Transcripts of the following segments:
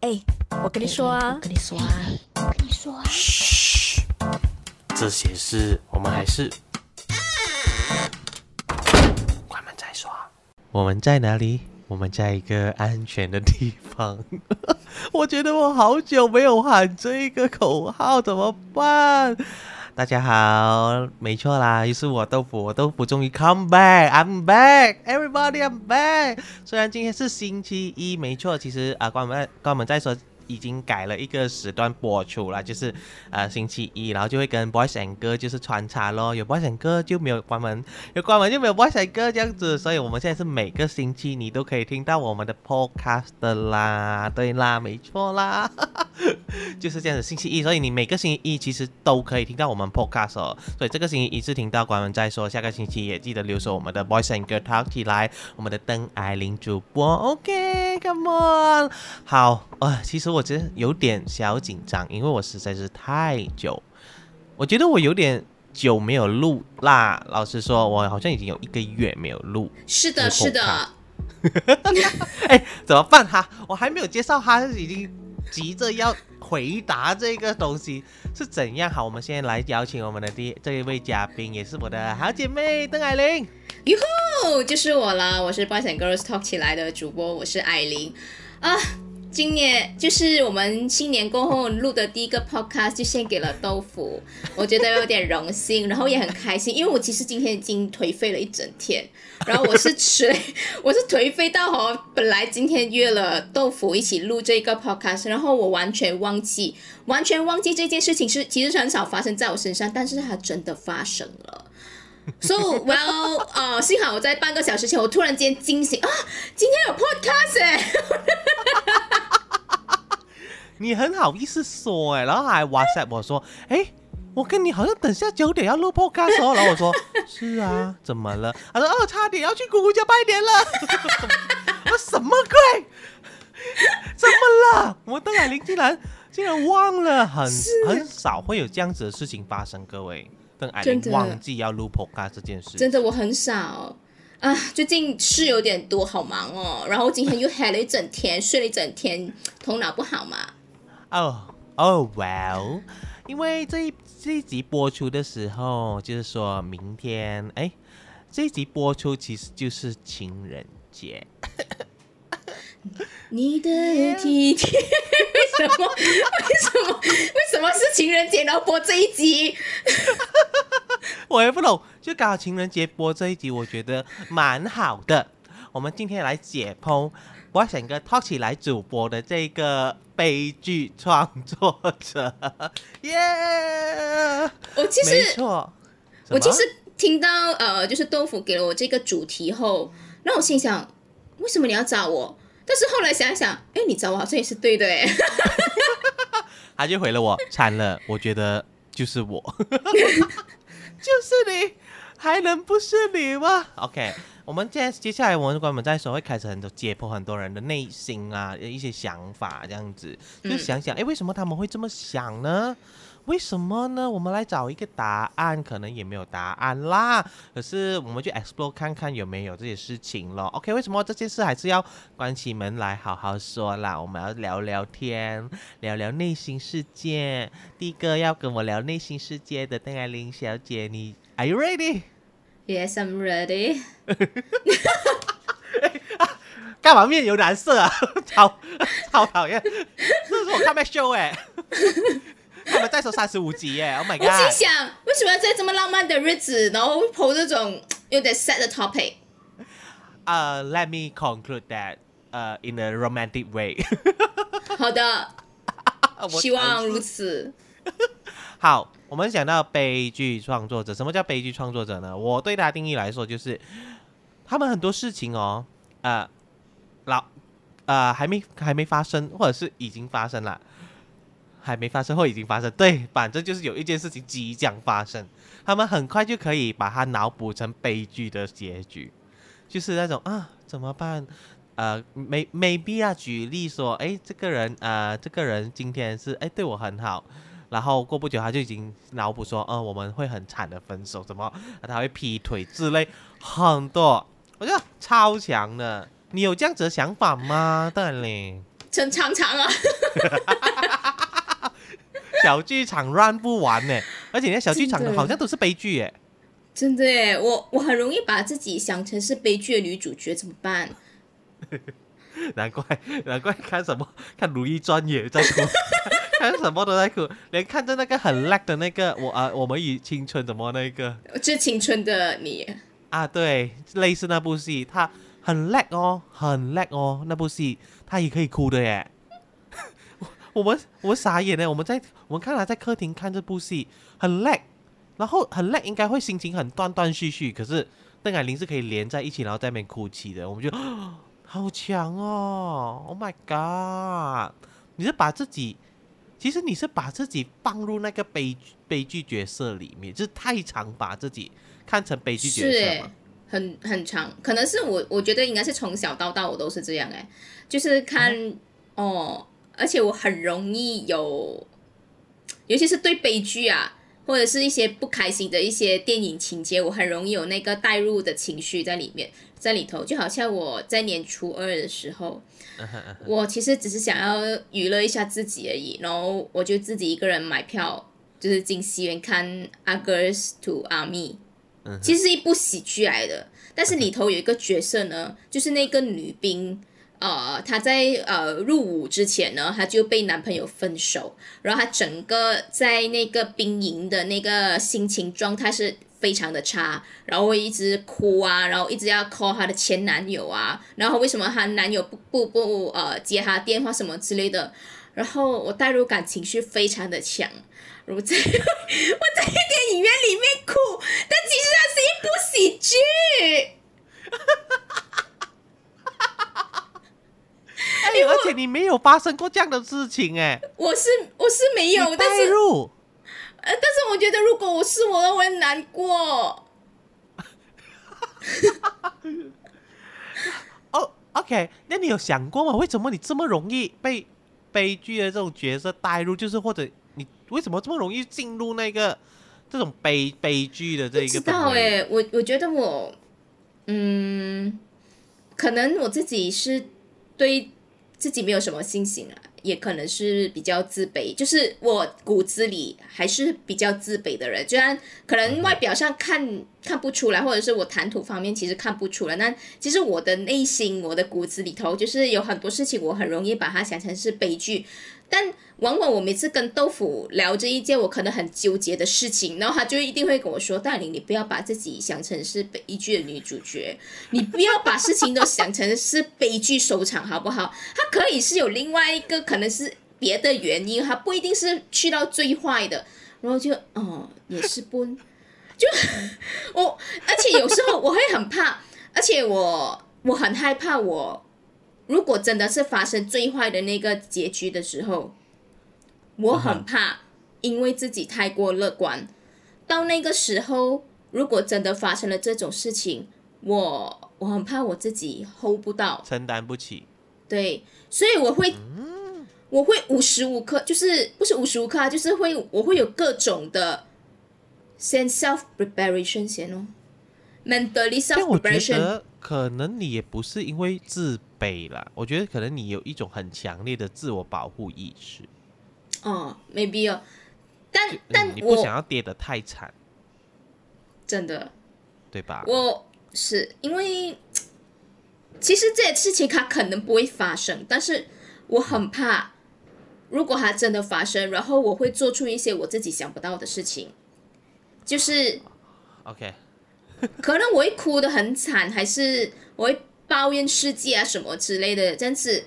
哎，我跟你说啊，我跟你说啊，我跟你说啊，嘘，这些事我们还是关门再说。我们在哪里？我们在一个安全的地方。我觉得我好久没有喊这一个口号，怎么办？大家好，没错啦，又是我豆腐，我豆腐终于 come back，I'm back，everybody，I'm back。虽然今天是星期一，没错，其实啊，关门关门再说。已经改了一个时段播出了，就是呃星期一，然后就会跟 Boys and Girl 就是穿插咯，有 Boys and Girl 就没有关门，有关门就没有 Boys and Girl 这样子，所以我们现在是每个星期你都可以听到我们的 podcast 的啦，对啦，没错啦，就是这样子，星期一，所以你每个星期一其实都可以听到我们 podcast 哦，所以这个星期一次听到关门再说，下个星期也记得留守我们的 Boys and Girl talk 起来，我们的邓艾琳主播，OK，Come on，好，呃，其实我。我真的有点小紧张，因为我实在是太久，我觉得我有点久没有录啦。老实说，我好像已经有一个月没有录。是的，是的。哎，怎么办哈？我还没有介绍他，已经急着要回答这个东西是怎样。好，我们现在来邀请我们的第这一位嘉宾，也是我的好姐妹邓艾玲。哟吼，就是我啦！我是 Boys and Girls Talk 起来的主播，我是艾琳啊。今年就是我们新年过后录的第一个 podcast，就献给了豆腐，我觉得有点荣幸，然后也很开心，因为我其实今天已经颓废了一整天，然后我是吃，我是颓废到哦，本来今天约了豆腐一起录这个 podcast，然后我完全忘记，完全忘记这件事情是其实是很少发生在我身上，但是它真的发生了。So well，呃，幸好我在半个小时前，我突然间惊醒啊，今天有 podcast 哎，你很好意思说哎，然后还 WhatsApp 我说，哎，我跟你好像等下九点要录 podcast 哦，然后我说 是啊，怎么了？他说哦，差点要去姑姑家拜年了，我什么鬼？怎么了？我邓海玲竟然竟然忘了，很很少会有这样子的事情发生，各位。邓艾琳忘记要录 podcast 这件事，真的我很少啊，最近事有点多，好忙哦。然后今天又嗨了一整天，睡了一整天，头脑不好嘛。哦哦，well，因为这一这一集播出的时候，就是说明天，哎，这一集播出其实就是情人节。你的体贴，为什么？为什么？为什么是情人节然后播这一集？我也不懂，就刚好情人节播这一集，我觉得蛮好的。我们今天来解剖我想个 talk 起来主播的这个悲剧创作者。耶！我其实没错，我其实听到呃，就是豆腐给了我这个主题后，让我心想，为什么你要找我？但是后来想想，哎，你找我好像也是对的哎。他就回了我，惨了，我觉得就是我，就是你，还能不是你吗？OK，我们接接下来我们关门在说会开始很多解剖很多人的内心啊，一些想法这样子，就想想，哎，为什么他们会这么想呢？为什么呢？我们来找一个答案，可能也没有答案啦。可是我们去 explore 看看有没有这些事情咯。OK，为什么这件事还是要关起门来好好说啦？我们要聊聊天，聊聊内心世界。第一个要跟我聊内心世界的邓爱玲小姐，你 Are you ready? Yes, I'm ready. 干嘛面有蓝色啊？超超讨厌！这是我看 Max Show 哎。他们再说三十五集耶！Oh my god！我心想，为什么要在这么浪漫的日子，然后抛这种有点 sad 的 topic？呃，Let me conclude that，呃，in a romantic way。好的，希望如此。好，我们讲到悲剧创作者，什么叫悲剧创作者呢？我对他定义来说，就是他们很多事情哦，呃，老，呃，还没还没发生，或者是已经发生了。还没发生或已经发生，对，反正就是有一件事情即将发生，他们很快就可以把它脑补成悲剧的结局，就是那种啊，怎么办？呃没没必要，举例说，哎，这个人，呃，这个人今天是哎对我很好，然后过不久他就已经脑补说，嗯，我们会很惨的分手，怎么他会劈腿之类，很多，我觉得超强的，你有这样子的想法吗？当然嘞。很长长啊。小剧场 run 不完呢，而且人家小剧场好像都是悲剧耶。真的耶，我我很容易把自己想成是悲剧的女主角，怎么办？难怪难怪看什么看《如懿传》也在哭，看什么都在哭，连看着那个很 lag 的那个我啊，我们与青春怎么那个这青春的你，啊，对，类似那部戏，他很 lag 哦，很 lag 哦，那部戏他也可以哭的耶。我们我们傻眼呢，我们在我们看他在客厅看这部戏很 lag，然后很 lag 应该会心情很断断续续，可是邓凯琳是可以连在一起，然后在那边哭泣的，我们就 好强哦，Oh my god！你是把自己，其实你是把自己放入那个悲悲剧角色里面，就是太常把自己看成悲剧角色嘛。，很很长，可能是我我觉得应该是从小到大我都是这样哎，就是看、哦，而且我很容易有，尤其是对悲剧啊，或者是一些不开心的一些电影情节，我很容易有那个带入的情绪在里面，在里头，就好像我在年初二的时候，我其实只是想要娱乐一下自己而已，然后我就自己一个人买票，就是进戏院看《August to Army》。其实是一部喜剧来的，但是里头有一个角色呢，就是那个女兵，呃，她在呃入伍之前呢，她就被男朋友分手，然后她整个在那个兵营的那个心情状态是非常的差，然后会一直哭啊，然后一直要 call 她的前男友啊，然后为什么她男友不不不呃接她电话什么之类的，然后我代入感情绪非常的强。我在我在电影院里面哭，但其实它是一部喜剧。哎，而且你没有发生过这样的事情哎，我是我是没有，你但是代入。呃，但是我觉得如果我是我，我会难过。哦，OK，那你有想过吗？为什么你这么容易被悲剧的这种角色带入？就是或者你为什么这么容易进入那个这种悲悲剧的这一知个？道哎，我我觉得我，嗯，可能我自己是对自己没有什么信心啊，也可能是比较自卑，就是我骨子里还是比较自卑的人，虽然可能外表上看看不出来，或者是我谈吐方面其实看不出来，那其实我的内心、我的骨子里头，就是有很多事情，我很容易把它想成是悲剧。但往往我每次跟豆腐聊这一件我可能很纠结的事情，然后他就一定会跟我说：“大玲，你不要把自己想成是悲剧的女主角，你不要把事情都想成是悲剧收场，好不好？他可以是有另外一个可能是别的原因，他不一定是去到最坏的。”然后就哦，也是不，就我，而且有时候我会很怕，而且我我很害怕我。如果真的是发生最坏的那个结局的时候，我很怕，因为自己太过乐观，到那个时候，如果真的发生了这种事情，我我很怕我自己 hold 不到，承担不起。对，所以我会，我会无时无刻，就是不是无时无刻啊，就是会我会有各种的 sense self preparation 先哦，mentally self preparation。可能你也不是因为自卑啦，我觉得可能你有一种很强烈的自我保护意识，哦，maybe 哦，但嗯但你不想要跌得太惨，真的对吧？我是因为，其实这些事情它可能不会发生，但是我很怕，如果它真的发生，然后我会做出一些我自己想不到的事情，就是。OK，可能我会哭得很惨，还是我会抱怨世界啊什么之类的，但是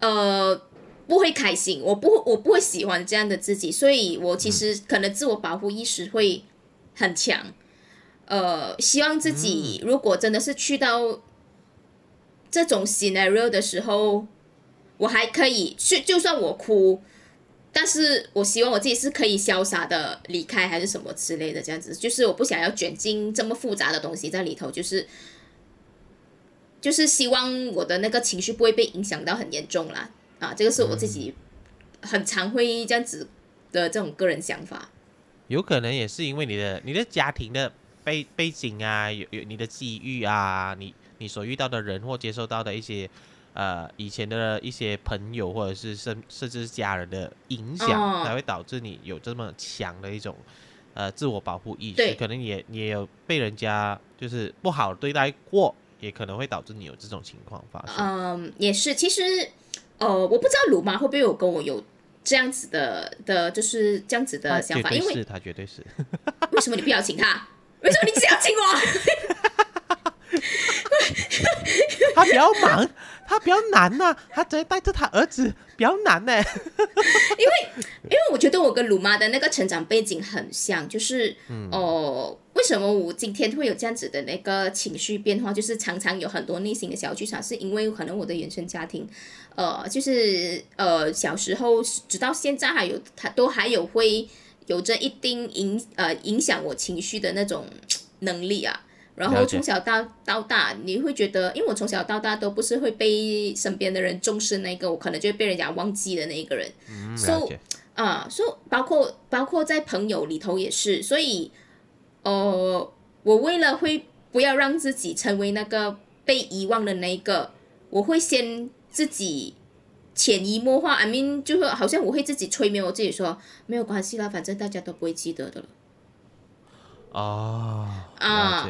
呃不会开心，我不我不会喜欢这样的自己，所以我其实可能自我保护意识会很强，呃，希望自己如果真的是去到这种 scenario 的时候，我还可以，去就算我哭。但是我希望我自己是可以潇洒的离开，还是什么之类的，这样子，就是我不想要卷进这么复杂的东西在里头，就是就是希望我的那个情绪不会被影响到很严重啦，啊，这个是我自己很常会这样子的这种个人想法。有可能也是因为你的你的家庭的背背景啊，有有你的机遇啊，你你所遇到的人或接受到的一些呃以前的一些朋友或者是甚甚至是家人的影响，哦才会导致你有这么强的一种呃自我保护意识。可能也你也有被人家就是不好对待过，也可能会导致你有这种情况发生。嗯，也是。其实，呃，我不知道鲁妈会不会有跟我有这样子的的，就是这样子的想法，因为是，他绝对是。为什么你不邀请他？为什么你只邀请我？他比较忙，他比较难呐、他直接带着他儿子比较难呢、因为我觉得我跟鲁妈的那个成长背景很像，就是哦、为什么我今天会有这样子的那个情绪变化？就是常常有很多内心的小剧场，是因为可能我的原生家庭，呃，就是呃小时候直到现在还有，它都还有会有着一定影呃影响我情绪的那种能力啊。然后从小到到大，你会觉得，因为我从小到大都不是会被身边的人重视那个，我可能就会被人家忘记的那一个人。嗯，So- 了解。啊，所、以包括包括在朋友里头也是，所以，呃，我为了会不要让自己成为那个被遗忘的那一个，我会先自己潜移默化，I mean，就是好像我会自己催眠我自己说，没有关系啦，反正大家都不会记得的了。哦，啊。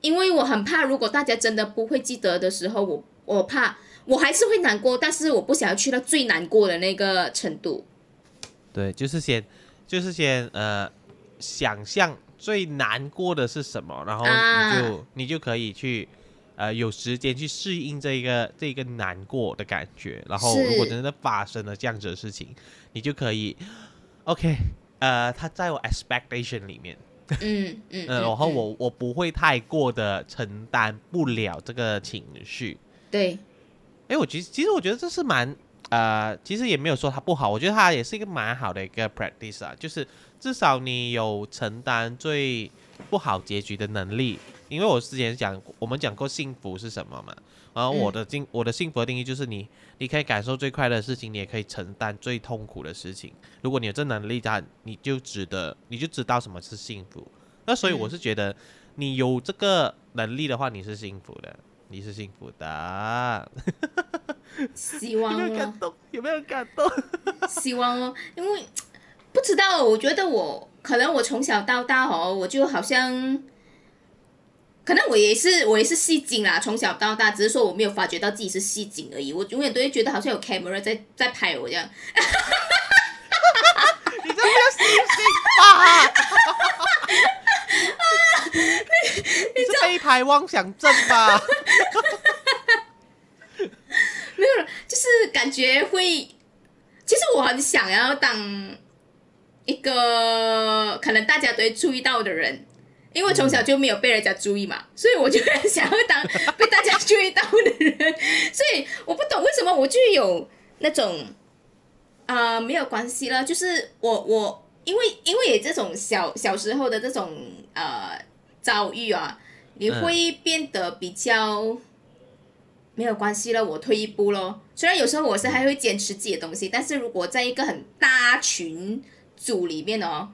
因为我很怕，如果大家真的不会记得的时候，我我怕我还是会难过，但是我不想要去到最难过的那个程度。对，就是先，就是先呃，想象最难过的是什么，然后你就、啊你就可以去呃有时间去适应这一个这一个难过的感觉，然后如果真的发生了这样子的事情，你就可以，OK，呃，它在我 expectation 里面，嗯 嗯，然后嗯。我我不会太过的承担不了这个情绪，对。哎，我其实其实我觉得这是蛮呃，其实也没有说它不好，我觉得它也是一个蛮好的一个 practice 啊，就是至少你有承担最不好结局的能力。因为我之前讲，我们讲过幸福是什么嘛，然后我的幸、我的幸福的定义就是你你可以感受最快乐的事情，你也可以承担最痛苦的事情。如果你有这能力，它你就值得，你就知道什么是幸福。那所以我是觉得，你有这个能力的话，你是幸福的，你是幸福的。希有望有没有感，动？有没有感动？希望哦，因为不知道，我觉得我可能我从小到大哦，我就好像，可能我也是我也是戏精啦，从小到大，只是说我没有发觉到自己是戏精而已，我永远都会觉得好像有 camera 在在拍我这样，你这叫戏精吧？你是被拍妄想症吧？没有了，就是感觉会，其实我很想要当一个可能大家都会注意到的人。因为从小就没有被人家注意嘛，所以我就很想要当被大家注意到的人，所以我不懂为什么我就有那种啊、没有关系了，就是我我因为因为这种小小时候的这种呃遭遇啊，你会变得比较没有关系了，我退一步咯。虽然有时候我是还会坚持自己的东西，但是如果在一个很大群组里面哦，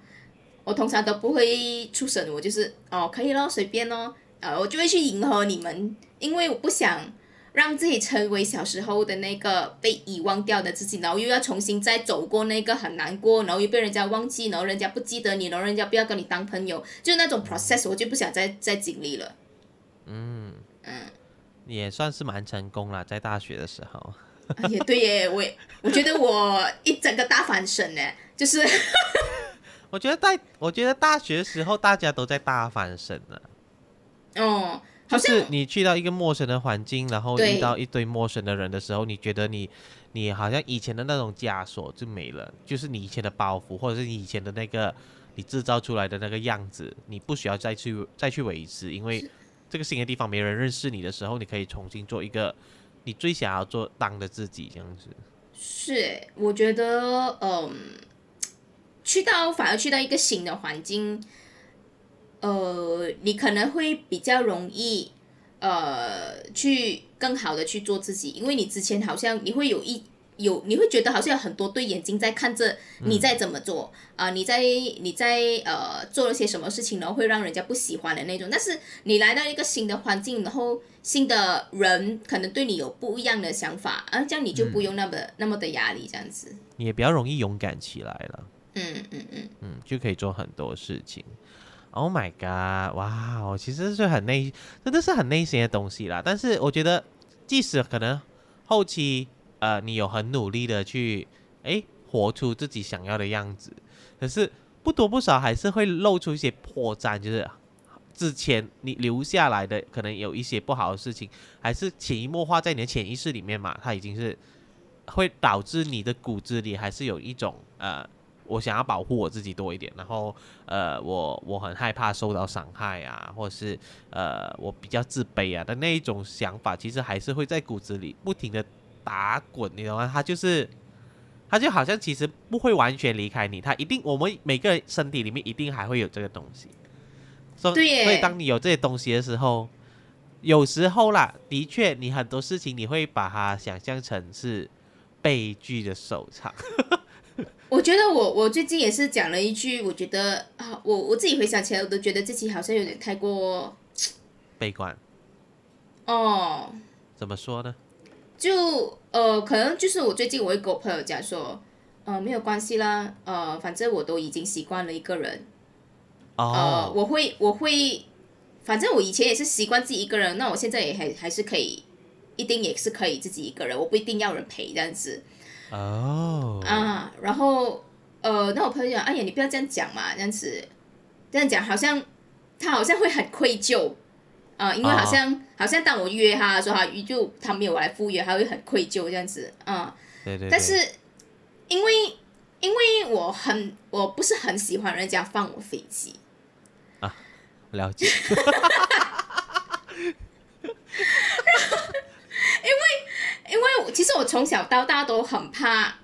我通常都不会出声，我就是哦可以咯，随便咯，呃，我就会去迎合你们，因为我不想让自己成为小时候的那个被遗忘掉的自己，然后又要重新再走过那个很难过，然后又被人家忘记，然后人家不记得你，然后人家不要跟你当朋友，就是那种 process，我就不想再再经历了。也算是蛮成功了，在大学的时候。啊也对耶，我也我觉得我一整个大翻身呢，就是 我觉得在我觉得大学的时候，大家都在大翻身呢。哦，好就是你去到一个陌生的环境，然后遇到一堆陌生的人的时候，你觉得你你好像以前的那种枷锁就没了，就是你以前的包袱，或者是你以前的那个你制造出来的那个样子，你不需要再去再去维持，因为这个新的地方没人认识你的时候，你可以重新做一个你最想要做当的自己，这样子。是，我觉得嗯，去到反而去到一个新的环境，呃，你可能会比较容易呃去更好的去做自己，因为你之前好像你会有一有你会觉得好像有很多对眼睛在看着你在怎么做啊、你在你在呃做了些什么事情，然后会让人家不喜欢的那种。但是你来到一个新的环境，然后新的人可能对你有不一样的想法，啊，这样你就不用那么、那么的压力，这样子。你也比较容易勇敢起来了，嗯嗯嗯，嗯，就可以做很多事情。Oh my god！哇哦，其实是很内，真的是很内心的东西啦。但是我觉得，即使可能后期呃你有很努力的去诶活出自己想要的样子，可是不多不少还是会露出一些破绽，就是之前你留下来的可能有一些不好的事情，还是潜移默化在你的潜意识里面嘛，它已经是会导致你的骨子里还是有一种呃。我想要保护我自己多一点，然后呃，我我很害怕受到伤害啊，或者是呃，我比较自卑啊的那一种想法，其实还是会在骨子里不停的打滚，你懂吗？他就是，他就好像其实不会完全离开你，他一定我们每个人身体里面一定还会有这个东西。所对耶所以当你有这些东西的时候，有时候啦，的确你很多事情你会把它想象成是悲剧的收场。我觉得我我最近也是讲了一句，我觉得啊，我我自己回想起来，我都觉得自己好像有点太过悲观哦。怎么说呢？就呃，可能就是我最近我会跟我朋友讲说，呃，没有关系啦，呃，反正我都已经习惯了一个人，呃，哦，我会我会，反正我以前也是习惯自己一个人，那我现在也还还是可以，一定也是可以自己一个人，我不一定要人陪这样子哦，啊。然后呃，那我朋友讲，哎呀，你不要这样讲嘛，这样子这样讲好像他好像会很愧疚。啊、因为好像、好像当我约他的时候，他就他没有来赴约，他会很愧疚这样子，啊、对对对，但是因为因为我很我不是很喜欢人家放我飞机。啊，了解，因为因为其实我从小到大都很怕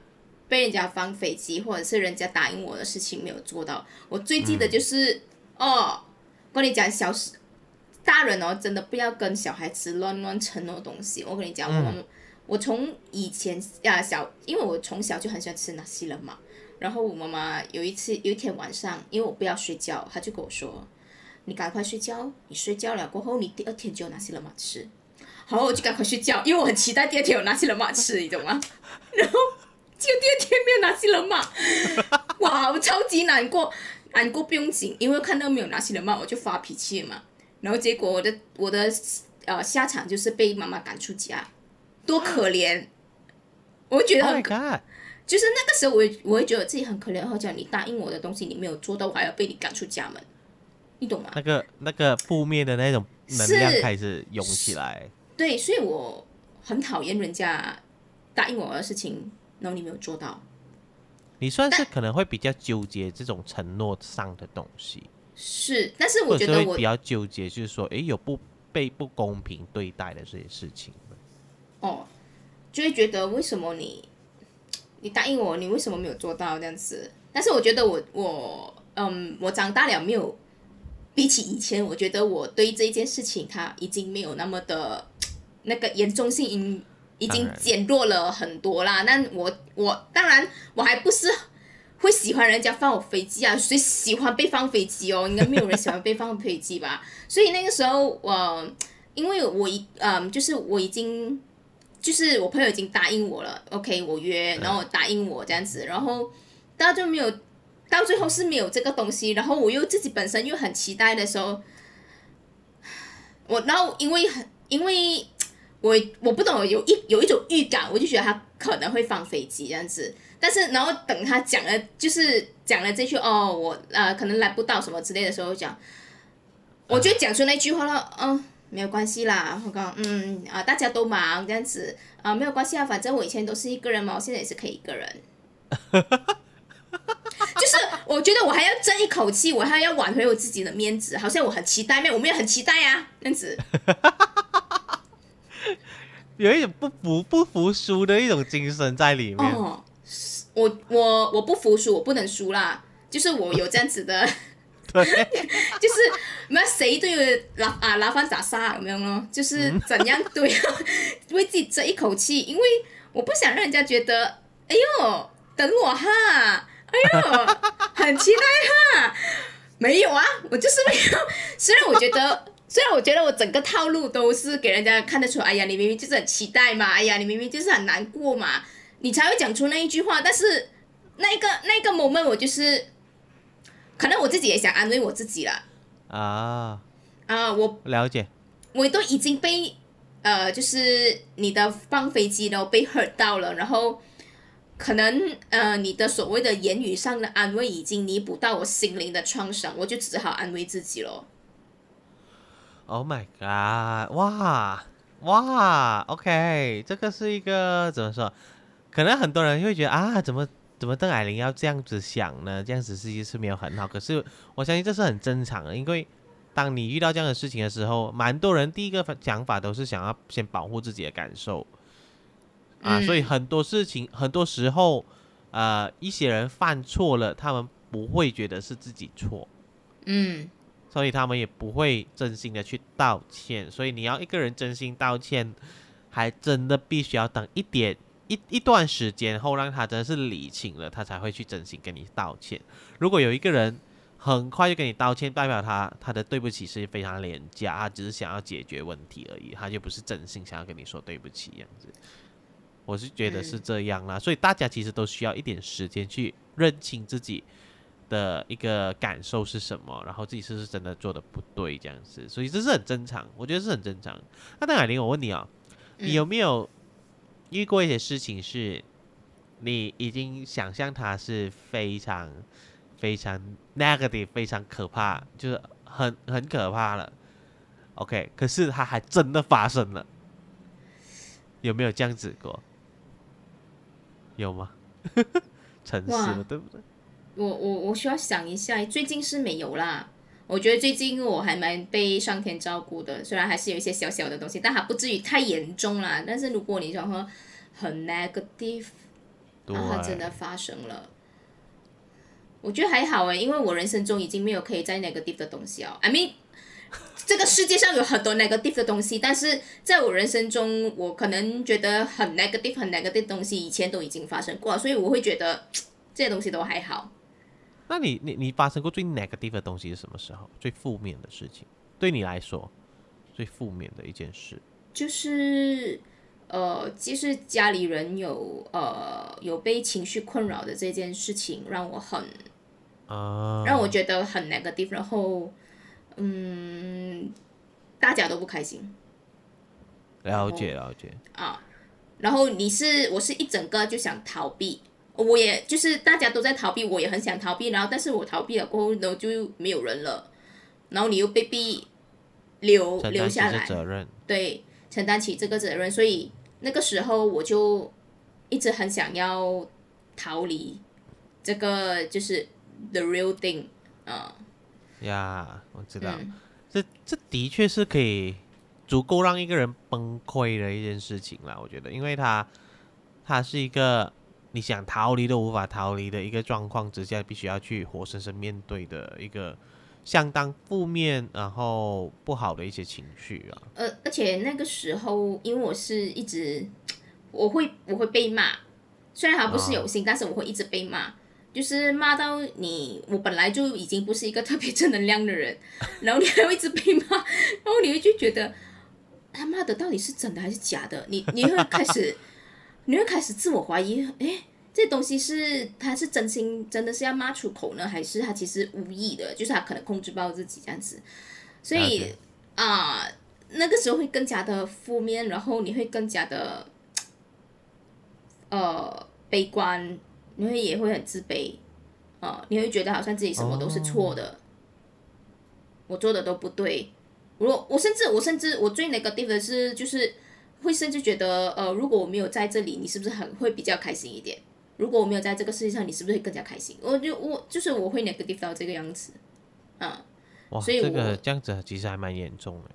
被人家放飞机，或者是人家答应我的事情没有做到。我最记得就是、哦，跟你讲小时大人哦，真的不要跟小孩子乱乱承诺东西。我跟你讲，我我从以前呀小，因为我从小就很喜欢吃那西了嘛。然后我妈妈有一次有一天晚上，因为我不要睡觉，她就跟我说：“你赶快睡觉，你睡觉了过后，你第二天就有那西了嘛吃。”好，我就赶快睡觉，因为我很期待第二天有拿西了嘛吃，你懂吗？然后结果第二天没有拿西了嘛，哇，我超级难过，难过不用紧，因为看到没有拿西了嘛，我就发脾气嘛。然后结果我的我的呃下场就是被妈妈赶出家，多可怜！我觉得 Oh 很！就是那个时候我，我会觉得自己很可怜，或者你答应我的东西你没有做到，我还要被你赶出家门，你懂吗？那个那个负面的那种能量开始涌起来，对，所以我很讨厌人家答应我的事情，然后你没有做到。你算是可能会比较纠结这种承诺上的东西，是，但是我觉得我比较纠结，就是说，诶，有不被不公平对待的这些事情。哦，就会觉得为什么你你答应我，你为什么没有做到这样子？但是我觉得我我嗯，我长大了没有，比起以前，我觉得我对这件事情它已经没有那么的那个严重性，已已经减弱了很多啦。那我我当然我还不是。会喜欢人家放我飞机啊？谁喜欢被放飞机哦？应该没有人喜欢被放飞机吧？所以那个时候，我、因为我一嗯，就是我已经就是我朋友已经答应我了，OK，我约，然后答应我这样子，然后大家就没有，到最后是没有这个东西，然后我又自己本身又很期待的时候，我然后因为很因为我我不懂有一有一种预感，我就觉得他可能会放飞机这样子，但是然后等他讲了就是讲了这句哦，我呃可能来不到什么之类的时候讲，我就讲出那句话了，嗯。没有关系啦，我讲，嗯啊，大家都忙这样子啊，没有关系啊，反正我以前都是一个人嘛，我现在也是可以一个人。哈哈哈就是我觉得我还要争一口气，我还要挽回我自己的面子，好像我很期待，没有，我没有很期待啊，这样子。有一种不服不服输的一种精神在里面。哦，我我我不服输，我不能输啦，就是我有这样子的，对，就是没有谁都有拉啊拉饭打沙有没有咯？就是怎样都要为自己争一口气，因为我不想让人家觉得，哎呦，等我哈，哎呦，很期待哈。没有啊，我就是没有。虽然我觉得，虽然我觉得我整个套路都是给人家看得出，哎呀，你明明就是很期待嘛，哎呀，你明明就是很难过嘛，你才会讲出那一句话。但是那个那个 moment 我就是，可能我自己也想安慰我自己了。啊啊，我了解。我都已经被呃，就是你的放飞机都被 hurt 到了，然后。可能呃，你的所谓的言语上的安慰已经弥补到我心灵的创伤，我就只好安慰自己喽。Oh my god！哇哇，OK，这个是一个怎么说？可能很多人会觉得啊，怎么怎么邓海玲要这样子想呢？这样子实际是没有很好。可是我相信这是很正常的，因为当你遇到这样的事情的时候，蛮多人第一个想法都是想要先保护自己的感受。啊，所以很多事情，很多时候，呃，一些人犯错了，他们不会觉得是自己错，嗯，所以他们也不会真心的去道歉。所以你要一个人真心道歉，还真的必须要等一点一一段时间后，让他真的是理清了，他才会去真心跟你道歉。如果有一个人很快就跟你道歉，代表他他的对不起是非常廉价，他只是想要解决问题而已，他就不是真心想要跟你说对不起这样子。我是觉得是这样啦，所以大家其实都需要一点时间去认清自己的一个感受是什么，然后自己是不是真的做的不对这样子，所以这是很正常，我觉得是很正常。那邓海玲，我问你啊，你有没有遇过一些事情是，你已经想象它是非常非常 negative、非常可怕，就是很很可怕了？OK，可是它还真的发生了，有没有这样子过？有吗？诚实了，对不对？我我我需要想一下，最近是没有啦。我觉得最近我还蛮被上天照顾的，虽然还是有一些小小的东西，但还不至于太严重啦。但是如果你想说很 negative，然后它真的发生了，我觉得还好诶，因为我人生中已经没有可以在 negative 的东西哦。I mean。这个世界上有很多 negative 的东西，但是在我人生中，我可能觉得很 negative、很 negative 的东西以前都已经发生过，所以我会觉得这些东西都还好。那你你你发生过最 negative 的东西是什么时候？最负面的事情对你来说最负面的一件事，就是呃，其实家里人有呃有被情绪困扰的这件事情，让我很啊，让我觉得很 negative，然后。嗯，大家都不开心。了解了解。啊，然后你是我是一整个就想逃避，我也就是大家都在逃避，我也很想逃避，然后但是我逃避了过后，然后就没有人了，然后你又被逼留留下来，责任对，承担起这个责任，所以那个时候我就一直很想要逃离这个就是 the real thing 啊。呀，我知道，这这的确是可以足够让一个人崩溃的一件事情啦。我觉得，因为他他是一个你想逃离都无法逃离的一个状况之下，必须要去活生生面对的一个相当负面然后不好的一些情绪啊。呃，而且那个时候，因为我是一直我会我会被骂，虽然他不是有心，但是我会一直被骂。就是骂到你，我本来就已经不是一个特别正能量的人，然后你还会一直被骂，然后你会就觉得他骂的到底是真的还是假的？你你会开始，你会开始自我怀疑，哎，这东西是他是真心真的是要骂出口呢，还是他其实无意的？就是他可能控制不到自己这样子，所以啊，那个时候会更加的负面，然后你会更加的呃悲观。你会也会很自卑，啊，你会觉得好像自己什么都是错的，我做的都不对。我我甚至我甚至我最那个地方是就是会甚至觉得，呃，如果我没有在这里，你是不是很会比较开心一点？如果我没有在这个世界上，你是不是会更加开心？我就我就是我会那个地方这个样子，啊，哇，这个这样子其实还蛮严重的。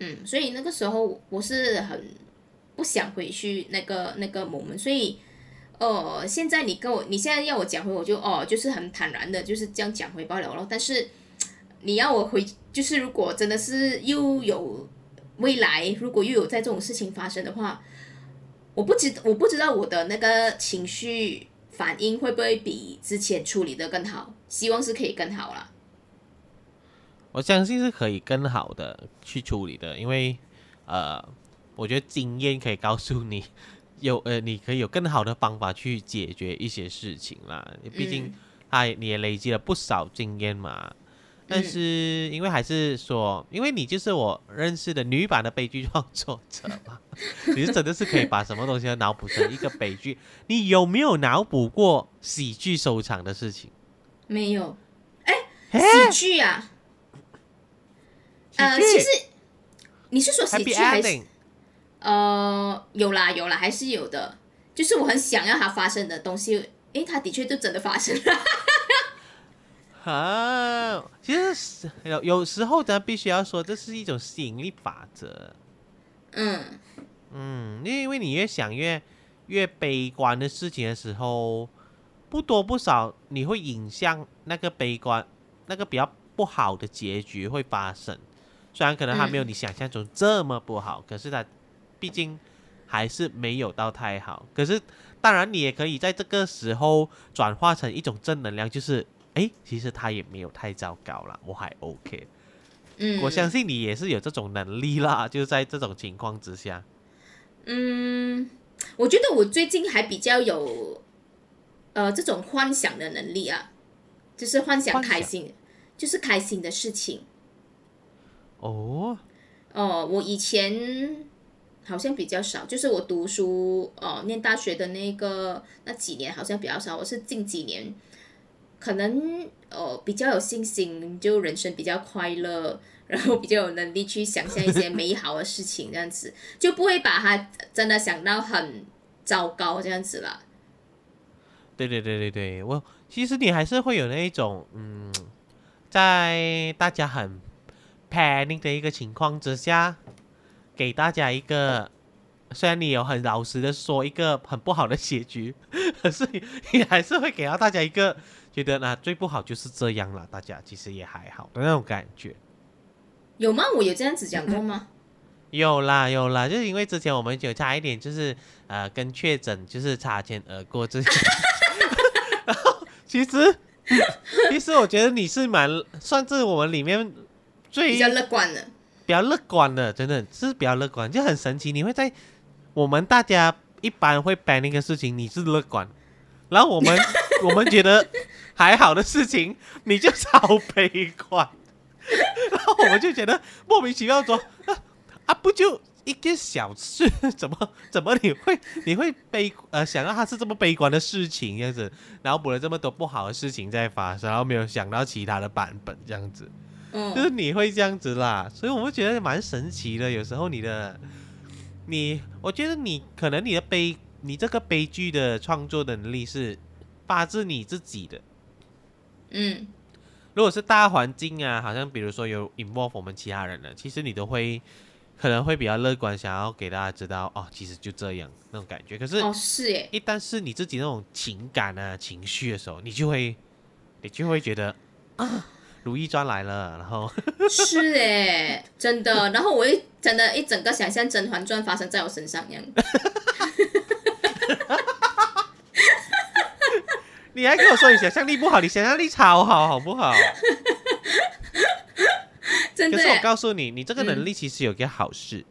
嗯，所以那个时候我是很不想回去那个那个 moment，所以。哦，现在你跟我，你现在要我讲回，我就哦，就是很坦然的，就是这样讲回罢了咯。但是你要我回，就是如果真的是又有未来，如果又有在这种事情发生的话，我不知我不知道我的那个情绪反应会不会比之前处理的更好，希望是可以更好啦。我相信是可以更好的去处理的，因为呃，我觉得经验可以告诉你，有呃，你可以有更好的方法去解决一些事情啦。毕竟，他你也累积了不少经验嘛。但是因为还是说，因为你就是我认识的女版的悲剧创作者嘛，你是真的是可以把什么东西都脑补成一个悲剧。你有没有脑补过喜剧收场的事情？没有。哎，喜剧啊。呃，其实你是说喜剧还是？呃，有啦有啦，还是有的。就是我很想要它发生的东西，诶，它的确就真的发生了。啊，其实有有时候咱必须要说，这是一种吸引力法则。嗯嗯，因为你越想越越悲观的事情的时候，不多不少你会引向那个悲观、那个比较不好的结局会发生。虽然可能还没有你想象中这么不好，可是它毕竟还是没有到太好。可是当然，你也可以在这个时候转化成一种正能量，就是。哎，其实他也没有太糟糕了，我还 OK。嗯，我相信你也是有这种能力啦，就在这种情况之下。嗯，我觉得我最近还比较有呃这种幻想的能力啊，就是幻想开心，就是开心的事情。哦哦，我以前好像比较少，就是我读书哦，念大学的那个那几年好像比较少，我是近几年。可能呃比较有信心，就人生比较快乐，然后比较有能力去想象一些美好的事情，这样子就不会把它真的想到很糟糕这样子了。对对对对对，我其实你还是会有那一种嗯，在大家很 panic 的一个情况之下，给大家一个。虽然你有很老实的说一个很不好的结局，可是你还是会给到大家一个觉得那最不好就是这样了，大家其实也还好的 那种感觉。有吗？我有这样子讲过吗？有啦有啦，就是因为之前我们有差一点，就是呃跟确诊就是擦肩而过这些。然后其实其实我觉得你是蛮算是我们里面最比较乐观的，比较乐观的，真的是比较乐观，就很神奇，你会在。我们大家一般会摆那个事情，你是乐观，然后我们我们觉得还好的事情，你就超悲观，然后我们就觉得莫名其妙说啊，不就一件小事，怎么怎么你会你会悲呃想到它是这么悲观的事情这样子，然后补了这么多不好的事情在发生，然后没有想到其他的版本这样子，嗯，就是你会这样子啦，所以我们觉得蛮神奇的，有时候你的。你，我觉得你可能你的悲，你这个悲剧的创作的能力是发自你自己的。嗯，如果是大环境啊，好像比如说有 involve 我们其他人的，其实你都会可能会比较乐观，想要给大家知道哦，其实就这样那种感觉。可是哦，是耶，一旦是你自己那种情感啊、情绪的时候，你就会，你就会觉得啊。如懿传来了，然后 是哎，真的，然后我一真的，一整个想象《甄嬛传》发生在我身上一样。你还跟我说你想象力不好，你想象力超好，好不好？真的。可是我告诉你，你这个能力其实有个好事。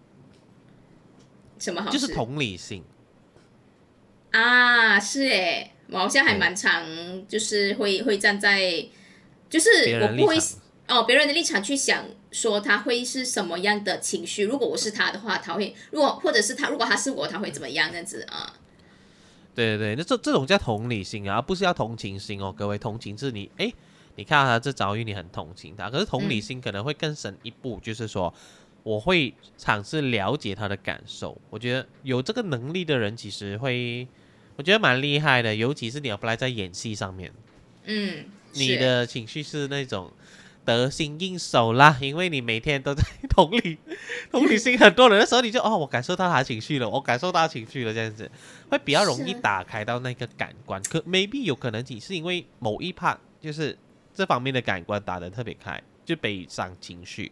什么好事？就是同理心。啊，是哎，我好像还蛮常，就是会会站在。就是我不会哦，别人的立场去想说他会是什么样的情绪。如果我是他的话，他会；如果或者是他，如果他是我，他会怎么样？这样子啊？对对对，那这这种叫同理心啊，而不是要同情心哦。各位，同情是你哎，你看到他这遭遇，你很同情他。可是同理心可能会更深一步，就是说我会尝试了解他的感受。我觉得有这个能力的人，其实会我觉得蛮厉害的，尤其是你要不来在演戏上面，嗯。你的情绪是那种得心应手啦，因为你每天都在同理 同理心很多人的时候，你就哦，我感受到他情绪了，我感受到情绪了，这样子会比较容易打开到那个感官。可 maybe 有可能你是因为某一 part 就是这方面的感官打得特别开，就悲伤情绪，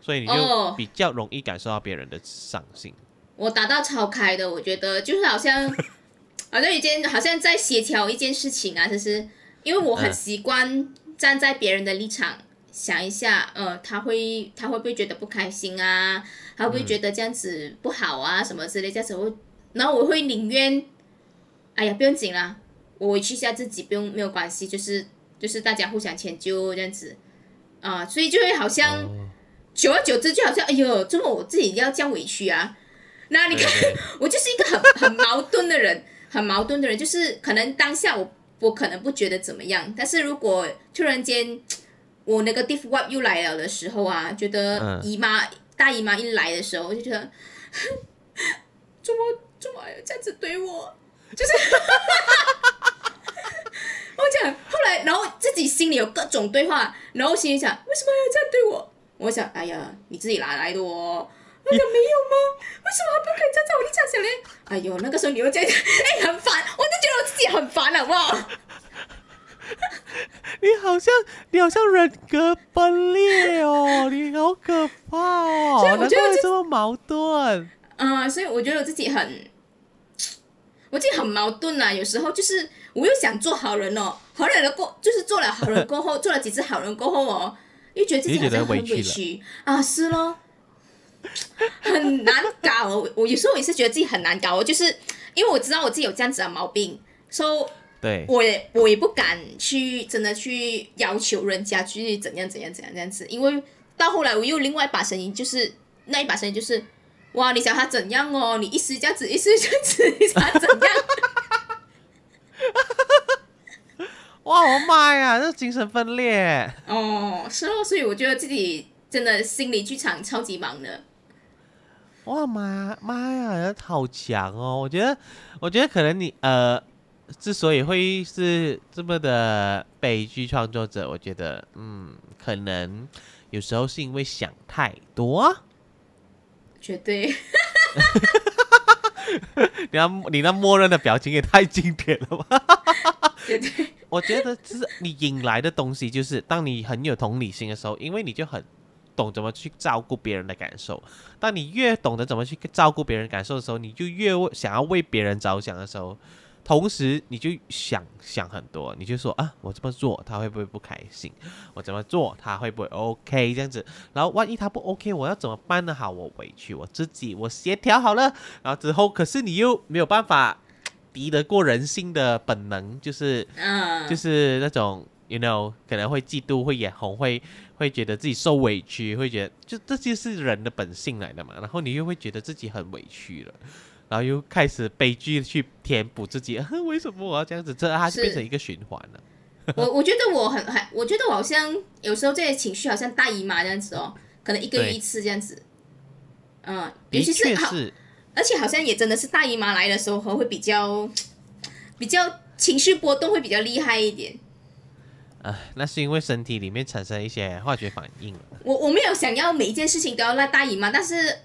所以你就比较容易感受到别人的伤心。我打到超开的，我觉得就是好像 好像一件好像在协调一件事情啊，就是因为我很嗯习惯站在别人的立场想一下，呃，他会他会不会觉得不开心啊？他会不会觉得这样子不好啊？什么之类这样子我，然后我会宁愿，哎呀，不用紧啦，我委屈一下自己，不用没有关系，就是就是大家互相迁就这样子啊、所以就会好像。哦久而久之，就好像哎呦，怎么我自己要这样委屈啊？那你看，对对 我就是一个很很矛盾的人，很矛盾的人，就是可能当下我我可能不觉得怎么样，但是如果突然间我那个 diff wipe 又来了的时候啊，觉得嗯姨妈、大姨妈一来的时候，我就觉得 怎么怎么这样子对我？就是 我讲后来，然后自己心里有各种对话，然后心里想为什么要这样对我？我想，哎呀，你自己哪来的哦？我讲没有吗？为什么还不可以站在我立场想呢？哎呦，那个时候你又这样，哎，很烦，我就觉得我自己很烦，好不好？你好像你好像人格分裂哦，你好可怕哦，所以我难怪会觉得这这么矛盾。嗯、所以我觉得我自己很，我自己很矛盾啊。有时候就是我又想做好人哦，好人了过，就是做了好人过后，做了几次好人过后哦，又觉得自己好像很委屈啊，是咯，很难搞哦。我 我有时候也是觉得自己很难搞我，就是因为我知道我自己有这样子的毛病，所、以对，我也我也不敢去真的去要求人家去怎样怎样怎样这样子，因为到后来我又另外一把声音，就是那一把声音就是，哇，你想他怎样哦？你一时这样子，一时这样子，你想他怎样？哇，我妈呀，这精神分裂。哦，是哦，所以我觉得自己真的心理剧场超级忙的。哇妈妈呀，人好强哦！我觉得，我觉得可能你呃，之所以会是这么的悲剧创作者，我觉得嗯，可能有时候是因为想太多。绝对，你那你那默认的表情也太经典了吧！绝对，我觉得就是你引来的东西，就是当你很有同理心的时候，因为你就很懂怎么去照顾别人的感受。当你越懂得怎么去照顾别人感受的时候，你就越为想要为别人着想的时候，同时你就想想很多，你就说啊，我这么做他会不会不开心？我怎么做他会不会 OK 这样子？然后万一他不 OK，我要怎么办呢？好，我委屈我自己，我协调好了，然后之后可是你又没有办法敌得过人性的本能，就是嗯，就是那种 you know 可能会嫉妒、会眼红、会会觉得自己受委屈，会觉得就这就是人的本性来的嘛。然后你又会觉得自己很委屈了，然后又开始悲剧去填补自己，为什么我要这样子？这它就是变成一个循环了。我我觉得我很还，我觉得我好像有时候这些情绪好像大姨妈这样子哦，可能一个月一次这样子。嗯，尤的其是是，而且好像也真的是大姨妈来的时候会比较比较情绪波动会比较厉害一点。呃，那是因为身体里面产生一些化学反应了。我我没有想要每一件事情都要赖大姨妈，但是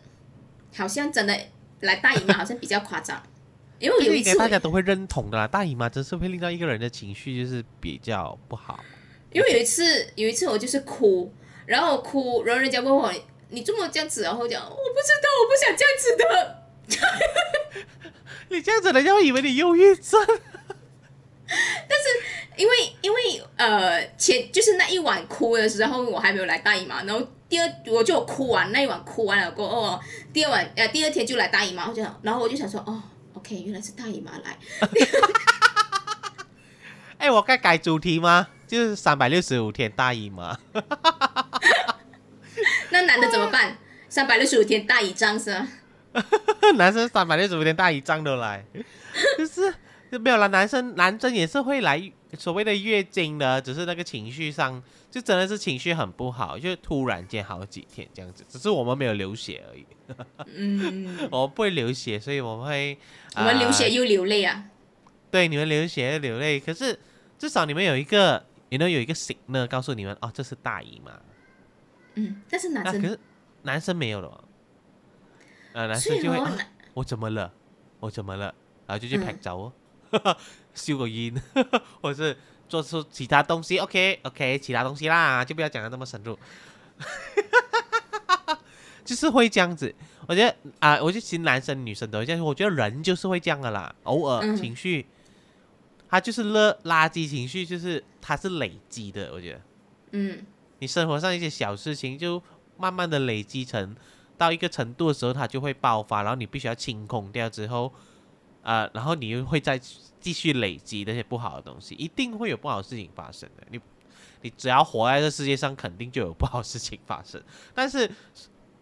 好像真的来大姨妈好像比较夸张，因为有一次大家都会认同的啦，大姨妈真是会令到一个人的情绪就是比较不好。因为有一次有一次我就是哭，然后哭，然后人家问我你这么这样子，然后讲我不知道，我不想这样子的。你这样子，人家会以为你忧郁症。但是因为因为呃前就是那一晚哭的时候，我还没有来大姨妈，然后第二我就哭完那一晚哭完了过后，哦，第二晚呃第二天就来大姨妈，我就想然后我就想说哦，OK 原来是大姨妈来，哎，我该改主题吗？就是三百六十五天大姨妈。那男的怎么办？三百六十五天大姨丈是吗？男生三百六十五天大姨丈都来，就是就没有了。男生男生也是会来所谓的月经的，只是那个情绪上就真的是情绪很不好，就突然间好几天这样子。只是我们没有流血而已，嗯，我们不会流血，所以我们会我们流血呃又流泪啊。对你们流血又流泪，可是至少你们有一个，你能有一个 signal 告诉你们哦，这是大姨妈。嗯，但是男生，那可是男生没有了嘛，呃，男生就会啊我怎么了？我怎么了？然后就去拍嗯照哦，修个音，或是做出其他东西。OK OK，其他东西啦，就不要讲的那么深入。就是会这样子，我觉得啊，我觉得其实男生女生都这样，我觉得人就是会这样的啦，偶尔嗯情绪，他就是垃垃圾情绪，就是它是累积的，我觉得。嗯你生活上一些小事情，就慢慢的累积成到一个程度的时候，它就会爆发，然后你必须要清空掉之后，呃，然后你又会再继续累积那些不好的东西，一定会有不好的事情发生的。你你只要活在这世界上，肯定就有不好的事情发生。但是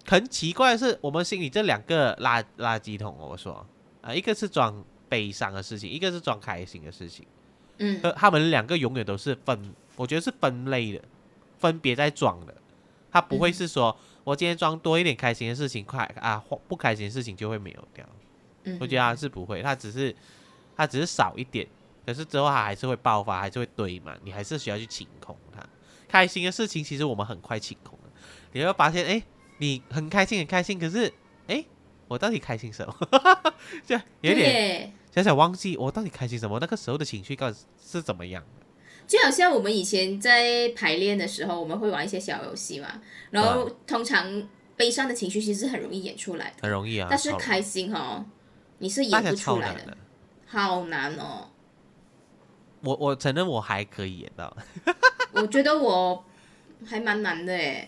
很奇怪的是，我们心里这两个垃垃圾桶，我说啊、一个是装悲伤的事情，一个是装开心的事情。嗯呃，他们两个永远都是分，我觉得是分类的，分别在装的。他不会是说、我今天装多一点开心的事情，快啊或不开心的事情就会没有掉。嗯，我觉得他是不会，他只是他只是少一点，可是之后他还是会爆发，还是会堆满，你还是需要去清空它。开心的事情其实我们很快清空了，你会发现，哎，你很开心很开心，可是哎，我到底开心什么？就有对点耶想想忘记我到底开心什么，那个时候的情绪到底是怎么样的。就好像我们以前在排练的时候，我们会玩一些小游戏嘛，然后通常悲伤的情绪其实很容易演出来的，很容易啊，但是开心哦，你是演不出来的。好难哦。我我承认我还可以演到，我觉得我还蛮难的哎，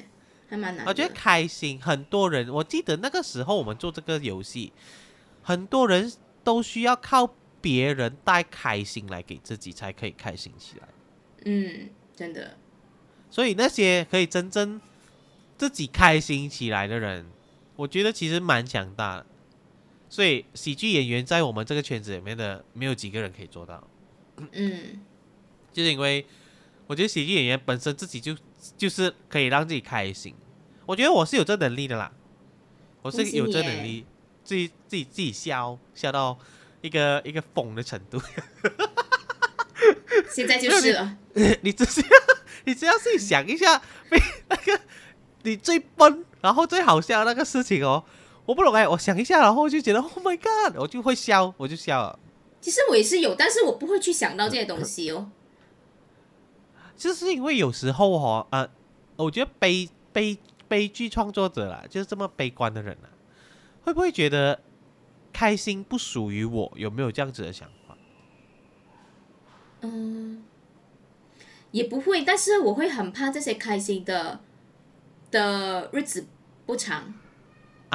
还蛮难的。我觉得开心。很多人，我记得那个时候我们做这个游戏，很多人都需要靠别人带开心来给自己，才可以开心起来。嗯，真的，所以那些可以真正自己开心起来的人，我觉得其实蛮强大的。所以喜剧演员在我们这个圈子里面的，没有几个人可以做到。嗯就是因为我觉得喜剧演员本身自己就就是可以让自己开心，我觉得我是有这能力的啦，我是有这能力，自己自己自己笑笑到一个一个疯的程度。现在就是了。你只要你只要自己想一下，被那个你最笨然后最好笑的那个事情哦，我不懂哎，我想一下，然后就觉得 Oh my God，我就会笑，我就笑了。其实我也是有，但是我不会去想到这些东西哦。就是因为有时候哦，呃，我觉得悲悲悲剧创作者啦，就是这么悲观的人啊，会不会觉得开心不属于我？有没有这样子的想法？嗯，也不会，但是我会很怕这些开心的的日子不长。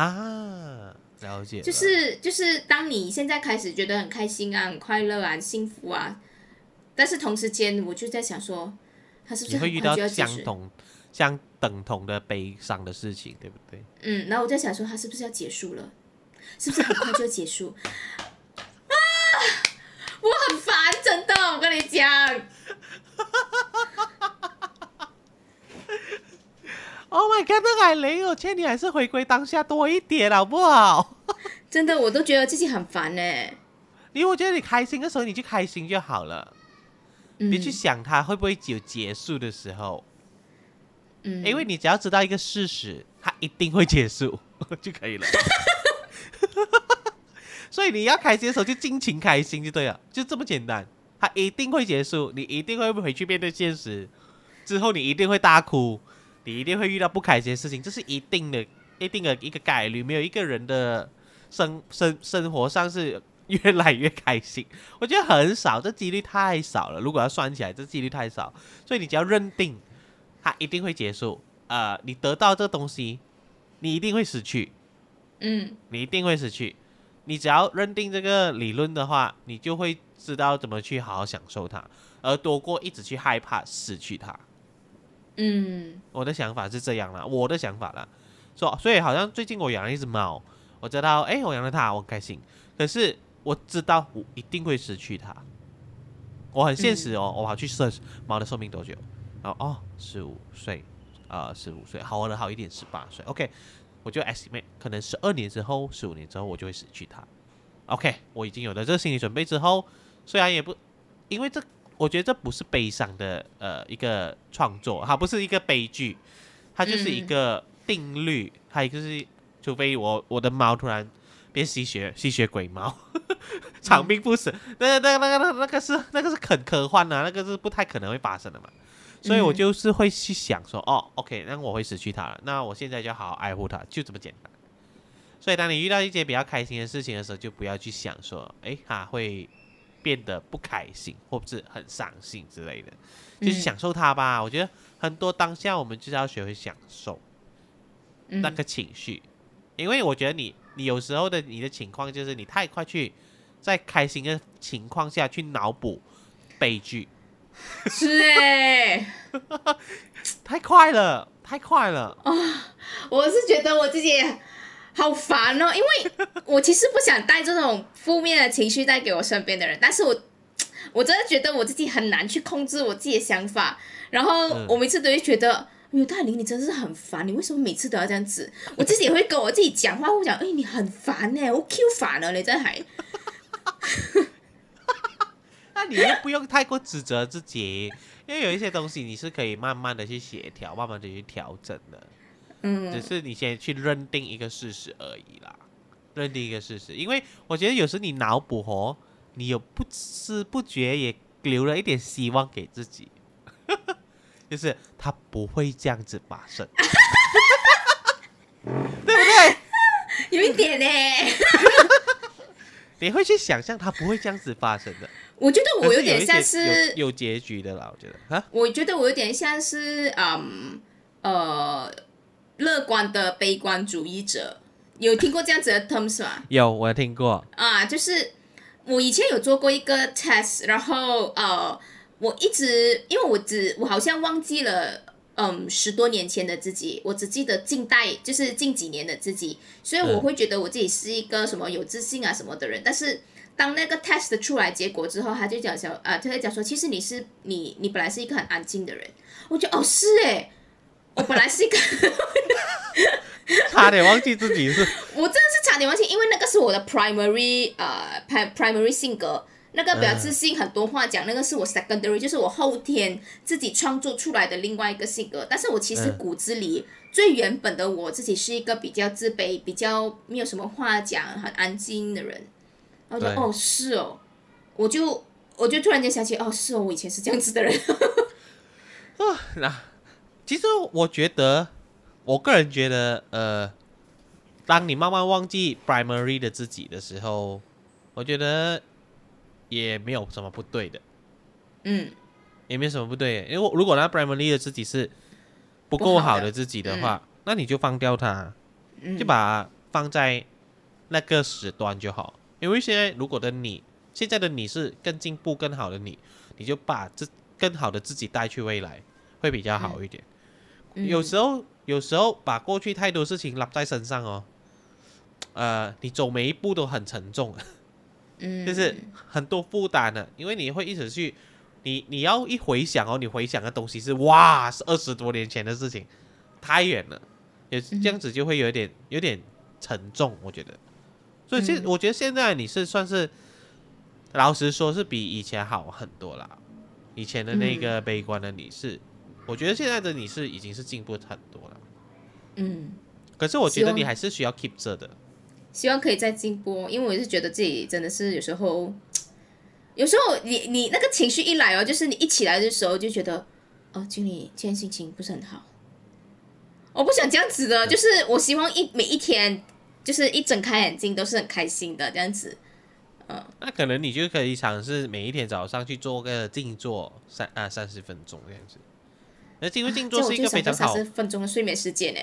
啊，了解了，就是就是，当你现在开始觉得很开心啊、很快乐啊、很幸福啊，但是同时间我就在想说，他是不是会遇到？相同、相等同的悲伤的事情，对不对？嗯，然后我在想说，他是不是要结束了？是不是很快就要结束？啊，我很烦，真的，我跟你讲。Oh my god，那海雷，我劝你还是回归当下多一点，好不好？真的，我都觉得自己很烦呢。因为我觉得你开心的时候，你就开心就好了，嗯别去想它会不会有结束的时候。嗯，因为你只要知道一个事实，它一定会结束 就可以了。所以你要开心的时候就尽情开心就对了，就这么简单。它一定会结束，你一定会回去面对现实，之后你一定会大哭，你一定会遇到不开心的事情，这是一定的、一定的一个概率。没有一个人的生生生活上是越来越开心，我觉得很少，这几率太少了。如果要算起来，这几率太少，所以你只要认定。它一定会结束。呃，你得到这东西，你一定会失去，嗯你一定会失去。你只要认定这个理论的话，你就会知道怎么去好好享受它，而多过一直去害怕失去它。嗯我的想法是这样啦，我的想法啦。说，所以好像最近我养了一只猫，我知道，哎，我养了它，我很开心。可是我知道我一定会失去它。我很现实哦，我跑去 search 猫的寿命多久，然后哦，十五岁，啊，十五岁，好的好一点，十八岁，OK，我就 estimate 可能十二年之后，十五年之后我就会失去它。OK，我已经有了这个心理准备之后，虽然也不，因为这我觉得这不是悲伤的呃一个创作，它不是一个悲剧，它就是一嗯个定律，它就是除非我我的猫突然变吸血吸血鬼猫，长命不死，那那那个那那个是那个是很科幻啊，那个是不太可能会发生的嘛。所以我嗯就是会去想说，哦，OK，那我会失去它了，那我现在就好好爱护它，就这么简单。所以当你遇到一些比较开心的事情的时候，就不要去想说，哎，它会变得不开心，或者是很伤心之类的，就是享受它吧。我觉得很多当下我们就是要学会享受那个情绪，因为我觉得你你有时候的你的情况就是你太快去在开心的情况下去脑补悲剧，是哎，太快了，太快了啊！我是觉得我自己。好烦哦，因为我其实不想带这种负面的情绪带给我身边的人，但是我 我真的觉得我自己很难去控制我自己的想法，然后我每次都会觉得，哎，大林你真是很烦，你为什么每次都要这样子？我自己也会跟我自己讲话，会讲，哎，你很烦呢，我 Q 烦了，你这还，那你又不用太过指责自己，因为有一些东西你是可以慢慢的去协调，慢慢的去调整的。嗯，只是你先去认定一个事实而已啦，认定一个事实，因为我觉得有时你脑补哦，你有不知不觉也留了一点希望给自己，就是他不会这样子发生，对不对？有一点呢，你会去想象他不会这样子发生的。我觉得我有点像是有结局的啦，我觉得啊，我觉得我有点像是嗯呃。乐观的悲观主义者，有听过这样子的 terms 吗？有，我听过。啊，就是我以前有做过一个 test，然后呃，我一直因为我只我好像忘记了，嗯，十多年前的自己，我只记得近代就是近几年的自己，所以我会觉得我自己是一个什么有自信啊什么的人。但是当那个 test 出来结果之后，他就讲说，呃，他就讲说，其实你是你你本来是一个很安静的人。我觉得哦，是哎。我本来是一个，差点忘记自己是。我真的是差点忘记，因为那个是我的 primary 呃 primary 性格，那个比较自信，很多话讲，那个是我 secondary，就是我后天自己创作出来的另外一个性格。但是我其实骨子里最原本的我自己是一个比较自卑、比较没有什么话讲、很安静的人。然后就哦是哦，我就我就突然间想起哦是哦，我以前是这样子的人。啊那。其实我觉得，我个人觉得，呃，当你慢慢忘记 primary 的自己的时候，我觉得也没有什么不对的，嗯，也没有什么不对。因为如果那 primary 的自己是不够好的自己的话，那你就放掉它，就把它放在那个时段就好。因为现在如果的你，现在的你是更进步、更好的你，你就把这更好的自己带去未来，会比较好一点。有时候，有时候把过去太多事情拉在身上哦，呃，你走每一步都很沉重，嗯，就是很多负担的，因为你会一直去，你你要一回想哦，你回想的东西是哇，是二十多年前的事情，太远了，也这样子就会有点有点沉重，我觉得，所以现我觉得现在你是算是，老实说是比以前好很多了，以前的那个悲观的你是。我觉得现在的你是已经是进步很多了，嗯，可是我觉得你还是需要 keep 着的，希望可以再进步，因为我是觉得自己真的是有时候，有时候你你那个情绪一来哦，就是你一起来的时候就觉得，哦，经理今天心情不是很好，我不想这样子的，就是我希望一每一天就是一睁开眼睛都是很开心的这样子，嗯，那可能你就可以尝试每一天早上去做个静坐三啊三十分钟这样子。那进入静坐是一个非常好，三十分钟的睡眠时间呢。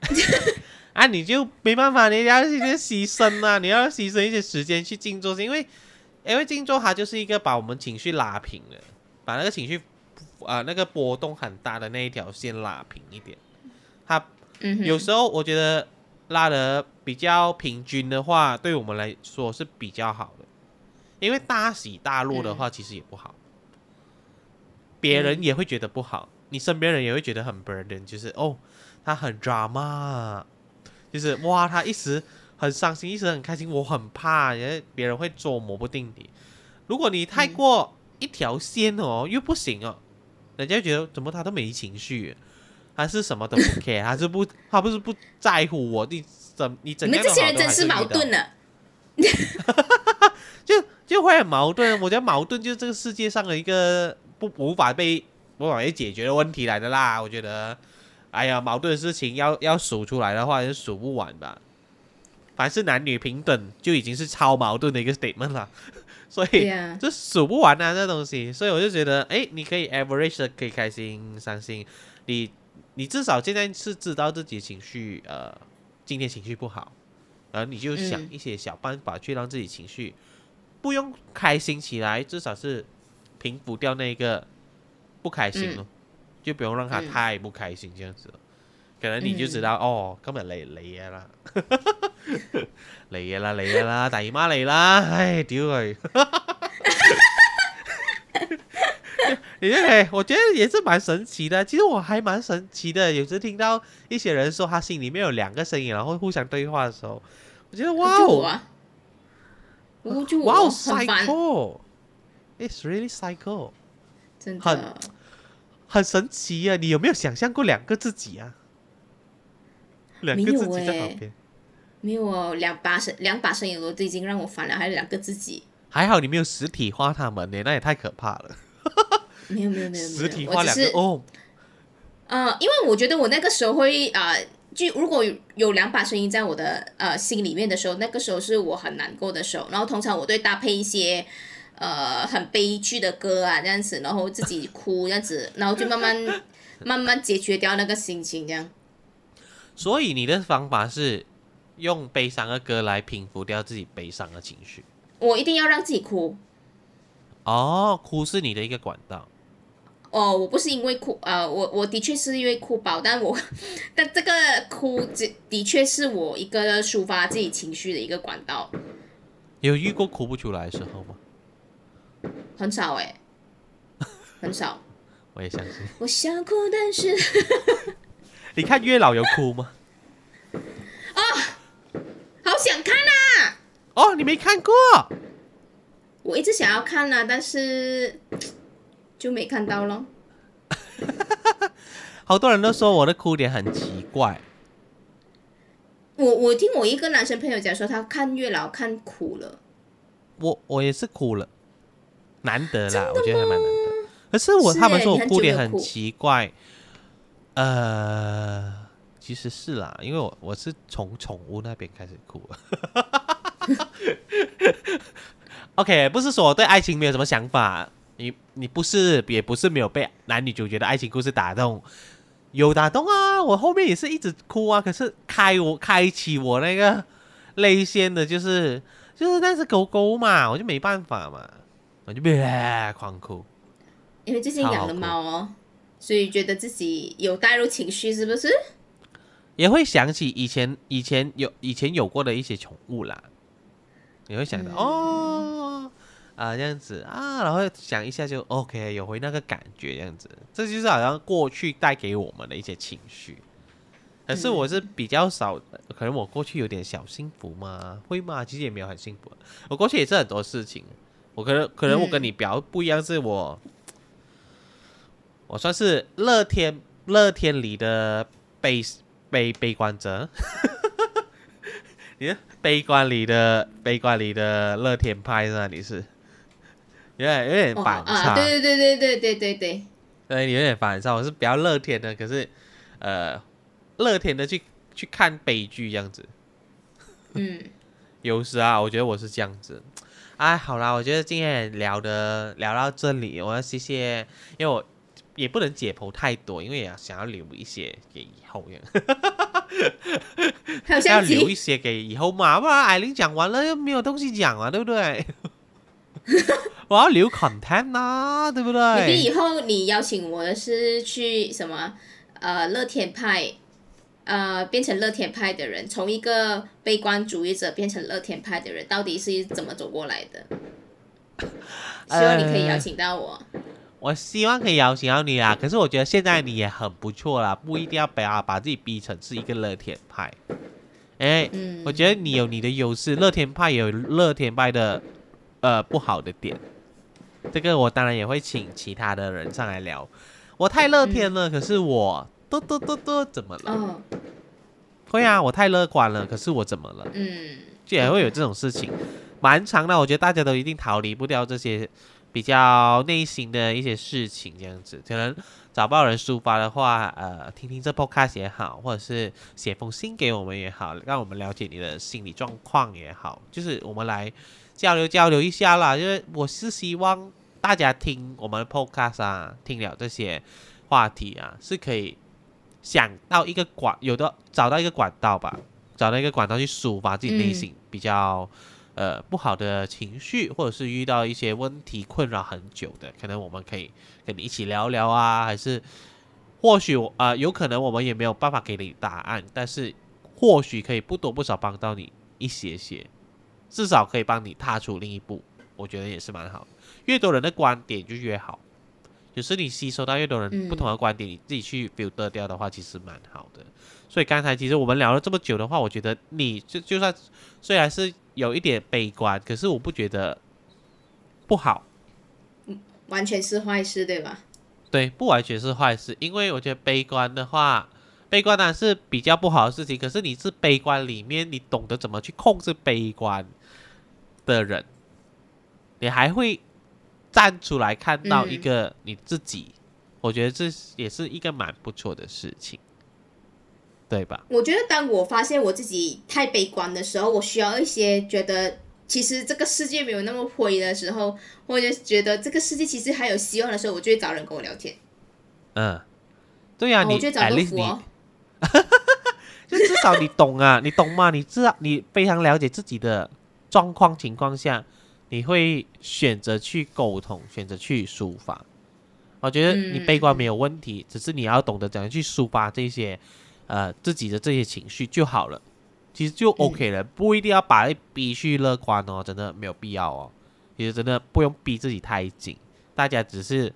啊，你就没办法，你要一些牺牲啊，你要牺牲一些时间去静坐，是因为因为静坐它就是一个把我们情绪拉平的，把那个情绪啊那个波动很大的那一条线拉平一点。它有时候我觉得拉的比较平均的话，对我们来说是比较好的，因为大喜大落的话其实也不好，别人也会觉得不好。你身边人也会觉得很 burden，就是哦，他很 drama，就是哇，他一时很伤心，一时很开心，我很怕，因为别人会捉摸不定你。如果你太过一条线哦，又不行哦，人家觉得怎么他都没情绪，还是什么都不 care，还是不，他不是不在乎我，你怎你怎？你们这些人真是矛盾了，就就会很矛盾。我觉得矛盾就是这个世界上的一个不无法被。不容易解决的问题来的啦，我觉得，哎呀，矛盾的事情要要数出来的话，就数不完吧。凡是男女平等就已经是超矛盾的一个 statement 了，所以这数不完啊，这东西，所以我就觉得，哎，你可以 average，可以开心、伤心，你你至少现在是知道自己情绪，呃，今天情绪不好，然后你就想嗯一些小办法去让自己情绪不用开心起来，至少是平复掉那个不开心咯，就不用让他嗯。太不开心这样子咯。可能你就知道、哦，今日嚟 嚟嘢啦，嚟嘢啦嚟嘢啦，大姨媽嚟啦，唉，屌佢！你就可以，我覺得也是蠻神奇的。其實我還蠻神奇的，有時聽到一些人說他心裡面有兩個聲音，然後互相對話的時候，我覺得哇哦，哇哦，psycho，it's really psycho。真很的。很神奇啊！你有没有想象过两个自己啊？两个自己在旁边，没有哦，两把声两把声音都已经让我烦了，还有两个自己。还好你没有实体化他们呢，那也太可怕了。没有没有没有没有，实体化两个哦，呃，因为我觉得我那个时候会呃，就如果有有两把声音在我的呃心里面的时候，那个时候是我很难过的时候。然后通常我对搭配一些呃很悲剧的歌啊，这样子，然后自己哭这样子，然后就慢慢 慢慢解决掉那个心情，这样。所以你的方法是用悲伤的歌来平复掉自己悲伤的情绪。我一定要让自己哭。哦，哭是你的一个管道。哦，我不是因为哭，呃，我我的确是因为哭饱，但我 但这个哭的的确是我一个抒发自己情绪的一个管道，有遇过哭不出来的时候吗？很少哎、很少。我也相信。我想哭，但是 你看月老有哭吗？好想看啊！哦，你没看过？我一直想要看啊，但是就没看到咯。好多人都说我的哭点很奇怪。我我听我一个男生朋友讲说，他看月老看哭了。我我也是哭了，难得啦，我觉得还蛮难得。可是我是他们说我哭点很奇怪，呃，其实是啦，因为我我是从宠物那边开始哭。OK，不是说我对爱情没有什么想法，你你不是也不是没有被男女主角的爱情故事打动，有打动啊，我后面也是一直哭啊，可是开我开启我那个泪腺的，就是就是那只狗狗嘛，我就没办法嘛，我就别狂哭。因为最近养了猫哦，所以觉得自己有带入情绪，是不是？也会想起以前以前有以前有过的一些宠物啦，你会想到、嗯哦啊这样子啊，然后想一下就 OK 有回那个感觉这样子，这就是好像过去带给我们的一些情绪。可是我是比较少，可能我过去有点小幸福嘛？会吗？其实也没有很幸福，我过去也是很多事情，我可能可能我跟你比较不一样是我我算是乐天乐天里的悲悲悲观者。你悲观里的悲观里的乐天派是吧你是？有点有点反差。对对对对对对对。对有点反差我是比较乐天的可是呃乐天的去去看悲剧这样子。嗯。有时啊我觉得我是这样子。哎，好啦，我觉得今天也聊的聊到这里，我要谢谢，因为我也不能解剖太多，因为也想要留一些给以后这样。要还有 下集，留一些给以后嘛，不然艾琳讲完了又没有东西讲啊，对不对？我要留 content 啊，对不对你对？以后你邀请我的是去什么？呃，乐天派，呃，变成乐天派的人，从一个悲观主义者变成乐天派的人，到底是怎么走过来的？希望你可以邀请到我。我希望可以邀请到你啊，可是我觉得现在你也很不错啦，不一定要把把自己逼成是一个乐天派。哎，嗯我觉得你有你的优势，乐天派有乐天派的呃不好的点。这个我当然也会请其他的人上来聊。我太乐天了，可是我嘚嘚嘚嘚怎么了？嗯，会啊，我太乐观了，可是我怎么了？嗯，就也会有这种事情，蛮长的。我觉得大家都一定逃离不掉这些比较内心的一些事情，这样子，可能找不到人抒发的话，呃，听听这 podcast 也好，或者是写封信给我们也好，让我们了解你的心理状况也好，就是我们来交流交流一下啦。因为我是希望大家听我们的 podcast 啊，听了这些话题啊，是可以想到一个管，有的找到一个管道吧，找到一个管道去抒发自己内心比较。呃，不好的情绪，或者是遇到一些问题困扰很久的，可能我们可以跟你一起聊聊啊，还是或许啊，有可能我们也没有办法给你答案，但是或许可以不多不少帮到你一些些，至少可以帮你踏出另一步，我觉得也是蛮好。越多人的观点就越好，就是你吸收到越多人不同的观点，你自己去 filter 掉的话，其实蛮好的。所以刚才其实我们聊了这么久的话，我觉得你就就算虽然是有一点悲观，可是我不觉得不好，完全是坏事，对吧？对，不完全是坏事，因为我觉得悲观的话，悲观当然是比较不好的事情。可是你是悲观里面，你懂得怎么去控制悲观的人，你还会站出来看到一个你自己，我觉得这也是一个蛮不错的事情。对吧？我觉得当我发现我自己太悲观的时候，我需要一些觉得其实这个世界没有那么灰的时候，或者觉得这个世界其实还有希望的时候，我就会找人跟我聊天。嗯，对呀，你 就找豆腐哦。就至少你懂啊，你懂吗？你知道你非常了解自己的状况情况下，你会选择去沟通，选择去抒发。我觉得你悲观没有问题，只是你要懂得怎样去抒发这些。呃，自己的这些情绪就好了，其实就 OK 了，不一定要把逼去乐观哦，真的没有必要哦。其实真的不用逼自己太紧，大家只是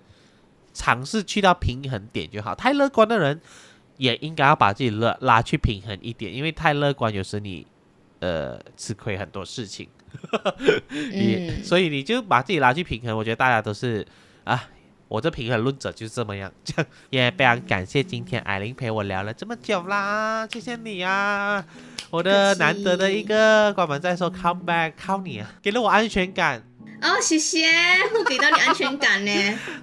尝试去到平衡点就好。太乐观的人也应该要把自己乐拉去平衡一点，因为太乐观有时你呃吃亏很多事情。嗯，所以你就把自己拿去平衡，我觉得大家都是啊。我这平衡论者就是这么样，这样也非常感谢今天艾琳陪我聊了这么久啦，谢谢你啊，我的难得的一个关门再说 come back 靠你啊，给了我安全感。哦，谢谢，会给到你安全感呢。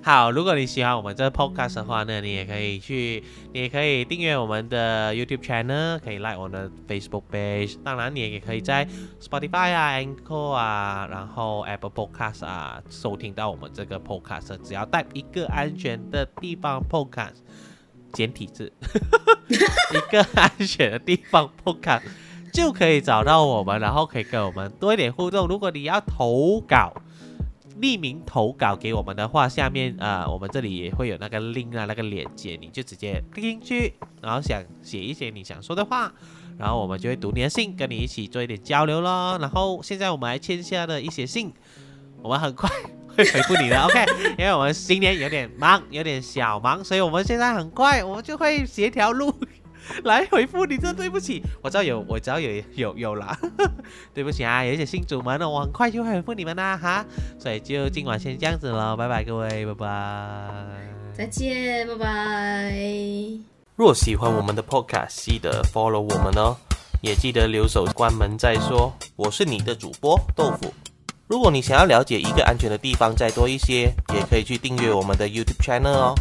好，如果你喜欢我们这 podcast 的话呢，你也可以去，你也可以订阅我们的 YouTube channel，可以 like 我的 Facebook page。当然，你也可以在 Spotify 啊、Anchor 啊，然后 Apple Podcast 啊，收听到我们这个 podcast。只要带一个安全的地方 podcast，简体字，一个安全的地方 podcast。就可以找到我们，然后可以跟我们多一点互动。如果你要投稿，匿名投稿给我们的话，下面啊，我们这里也会有那个 link 啊，那个链接，你就直接点进去，然后想写一些你想说的话，然后我们就会读你的信，跟你一起做一点交流咯。然后现在我们还签下的一些信，我们很快会回复你的，OK？因为我们今年有点忙，有点小忙，所以我们现在很快我们就会协调录。来回复你，这对不起，我知道有，我知道有有有啦，对不起啊，有一些新主们，我很快就会回复你们啦哈，所以就今晚先这样子了，拜拜各位，拜拜，再见，拜拜。若喜欢我们的 podcast，记得 follow 我们哦，也记得留守关门再说。我是你的主播豆腐，如果你想要了解一个安全的地方再多一些，也可以去订阅我们的 YouTube channel 哦。